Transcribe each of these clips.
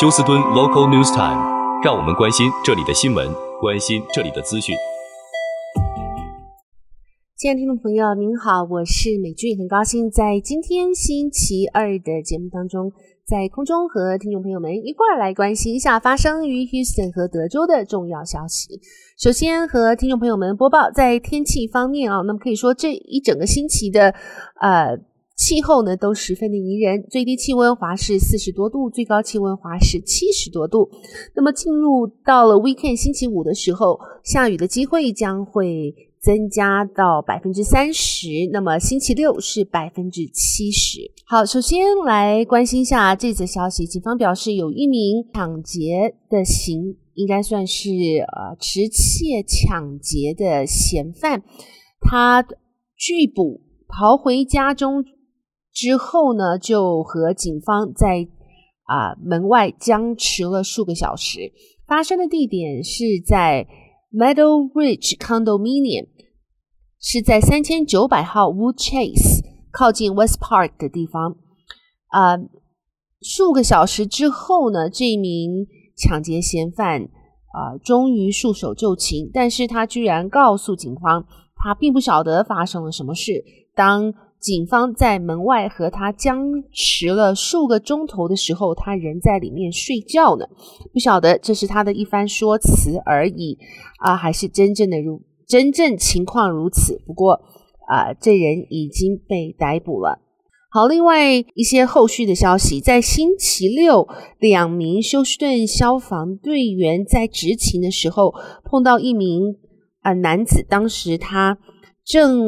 休斯敦 Local News Time，让我们关心这里的新闻，关心这里的资讯。亲爱的听众朋友，您好，我是美俊，很高兴在今天星期二的节目当中，在空中和听众朋友们一块儿来关心一下发生于 Houston 和德州的重要消息。首先和听众朋友们播报，在天气方面啊，那么可以说这一整个星期的呃气候呢都十分的宜人，最低气温华氏四十多度，最高气温华氏七十多度。那么进入到了 Weekend 星期五的时候，下雨的机会将会。增加到百分之三十，那么星期六是百分之七十。好，首先来关心一下这则消息。警方表示，有一名抢劫的行，应该算是呃持窃抢劫的嫌犯，他拒捕逃回家中之后呢，就和警方在啊、门外僵持了数个小时。发生的地点是在 Meadow Ridge Condominium。是在三千九百号 Wood Chase 靠近 West Park 的地方。啊、数个小时之后呢，这名抢劫嫌犯啊、终于束手就擒。但是他居然告诉警方，他并不晓得发生了什么事。当警方在门外和他僵持了数个钟头的时候，他人在里面睡觉呢。不晓得这是他的一番说辞而已啊、还是真正的如。真正情况如此，不过啊、这人已经被逮捕了。好，另外一些后续的消息，在星期六，两名休斯顿消防队员在执勤的时候碰到一名、呃、男子，当时他正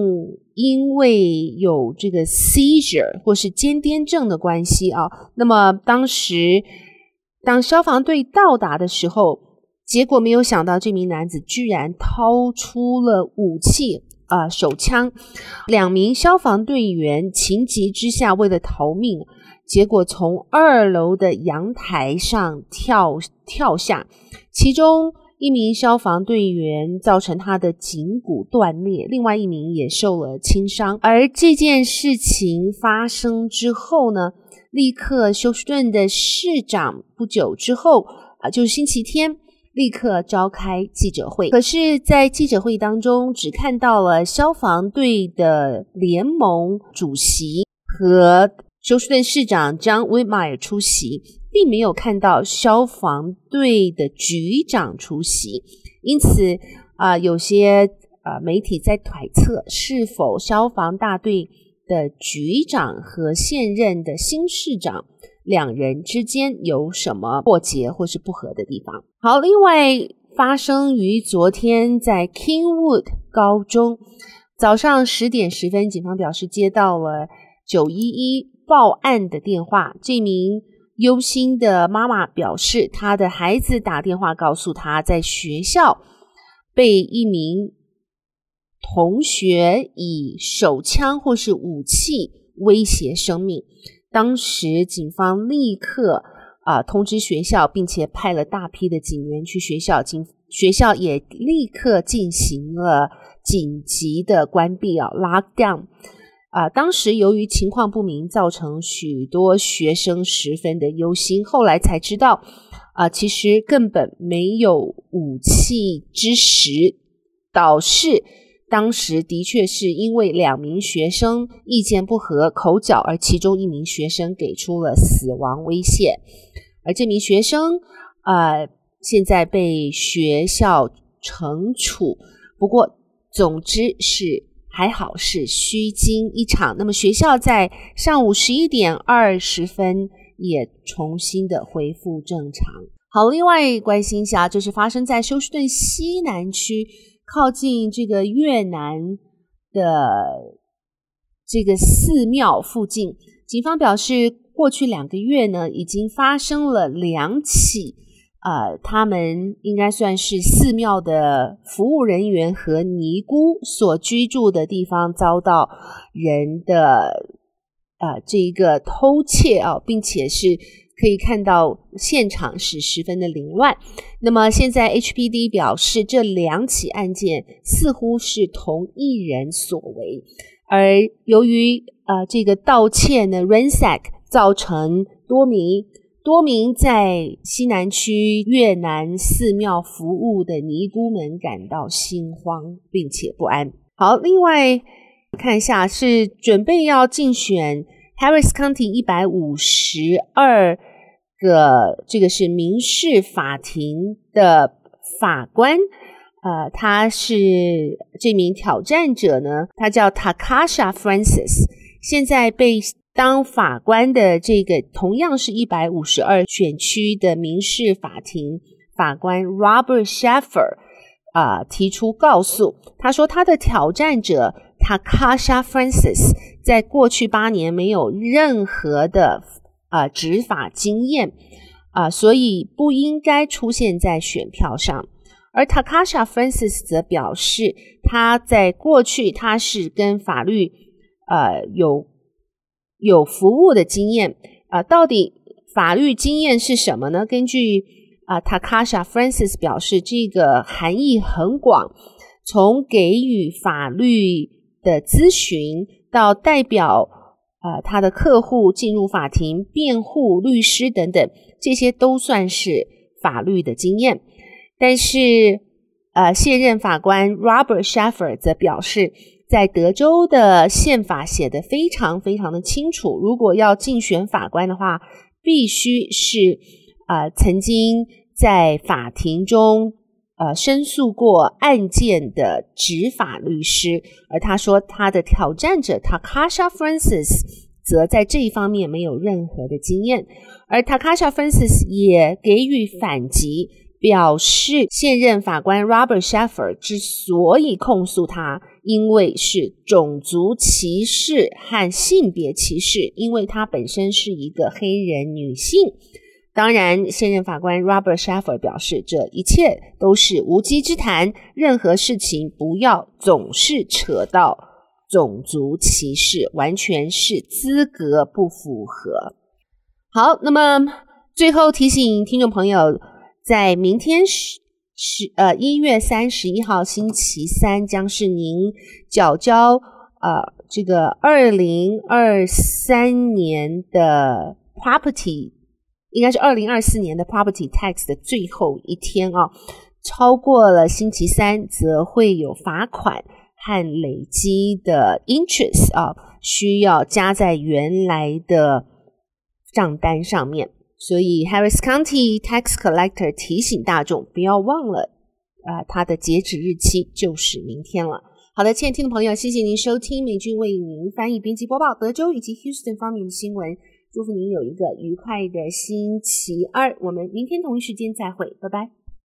因为有这个 seizure 或是间癫症的关系啊，那么当时当消防队到达的时候。结果没有想到，这名男子居然掏出了武器，啊、手枪。两名消防队员情急之下，为了逃命，结果从二楼的阳台上跳跳下。其中一名消防队员造成他的颈骨断裂，另外一名也受了轻伤。而这件事情发生之后呢，立刻休斯顿的市长不久之后啊，就是星期天。立刻召开记者会，可是，在记者会当中，只看到了消防队的联盟主席和休斯顿市长 John Whitmire 出席，并没有看到消防队的局长出席。因此，啊、有些啊、媒体在揣测，是否消防大队的局长和现任的新市长。两人之间有什么过节或是不合的地方？好，另外发生于昨天在 Kingwood 高中早上十点十分，警方表示接到了九一一报案的电话。这名忧心的妈妈表示，她的孩子打电话告诉她，在学校被一名同学以手枪或是武器威胁生命。当时警方立刻啊、通知学校，并且派了大批的警员去学校，警学校也立刻进行了紧急的关闭啊 lockdown 啊。当时由于情况不明，造成许多学生十分的忧心。后来才知道啊、其实根本没有武器之时，导致。当时的确是因为两名学生意见不合、口角，而其中一名学生给出了死亡威胁，而这名学生呃现在被学校惩处。不过，总之是还好是虚惊一场。那么学校在上午十一点二十分也重新的恢复正常。好，另外关心一下，就是发生在休斯顿西南区。靠近这个越南的这个寺庙附近，警方表示，过去两个月呢，已经发生了两起，呃，他们应该算是寺庙的服务人员和尼姑所居住的地方遭到人的呃这一个偷窃啊，并且是。可以看到现场是十分的凌乱。那么现在 HPD 表示，这两起案件似乎是同一人所为。而由于呃这个盗窃呢，ransack 造成多名多名在西南区越南寺庙服务的尼姑们感到心慌并且不安。好，另外看一下是准备要竞选 Harris County 一百五十二个，这个是民事法庭的法官。呃，他是这名挑战者呢，他叫 Takasha Francis，现在被当法官的这个同样是一百五十二选区的民事法庭法官 Robert Shaffer 啊、提出告诉，他说他的挑战者 Takasha Francis 在过去八年没有任何的啊、执法经验啊、所以不应该出现在选票上。而 Takasha Francis 则表示，他在过去他是跟法律呃有有服务的经验啊、到底法律经验是什么呢？根据啊、Takasha Francis 表示，这个含义很广，从给予法律的咨询到代表啊、他的客户进入法庭辩护、律师等等，这些都算是法律的经验。但是，呃，现任法官 Robert Shaffer 则表示，在德州的宪法写得非常非常的清楚，如果要竞选法官的话，必须是呃曾经在法庭中呃申诉过案件的执法律师。而他说，他的挑战者 Takasha Francis 则在这一方面没有任何的经验，而 Takasha Francis 也给予反击。表示现任法官 Robert Shaffer 之所以控诉他，因为是种族歧视和性别歧视，因为她本身是一个黑人女性。当然，现任法官 Robert Shaffer 表示，这一切都是无稽之谈，任何事情不要总是扯到种族歧视，完全是资格不符合。好，那么最后提醒听众朋友。在明天十呃一月三十一号星期三，将是您缴交呃这个二零二三年的 property，应该是二零二四年的 property tax 的最后一天啊。超过了星期三，则会有罚款和累积的 interest 啊，需要加在原来的账单上面。所以，Harris County Tax Collector 提醒大众不要忘了，呃，它的截止日期就是明天了。好的，亲爱的听众朋友，谢谢您收听美君为您翻译、编辑、播报德州以及 Houston 方面的新闻。祝福您有一个愉快的星期二。我们明天同一时间再会，拜拜。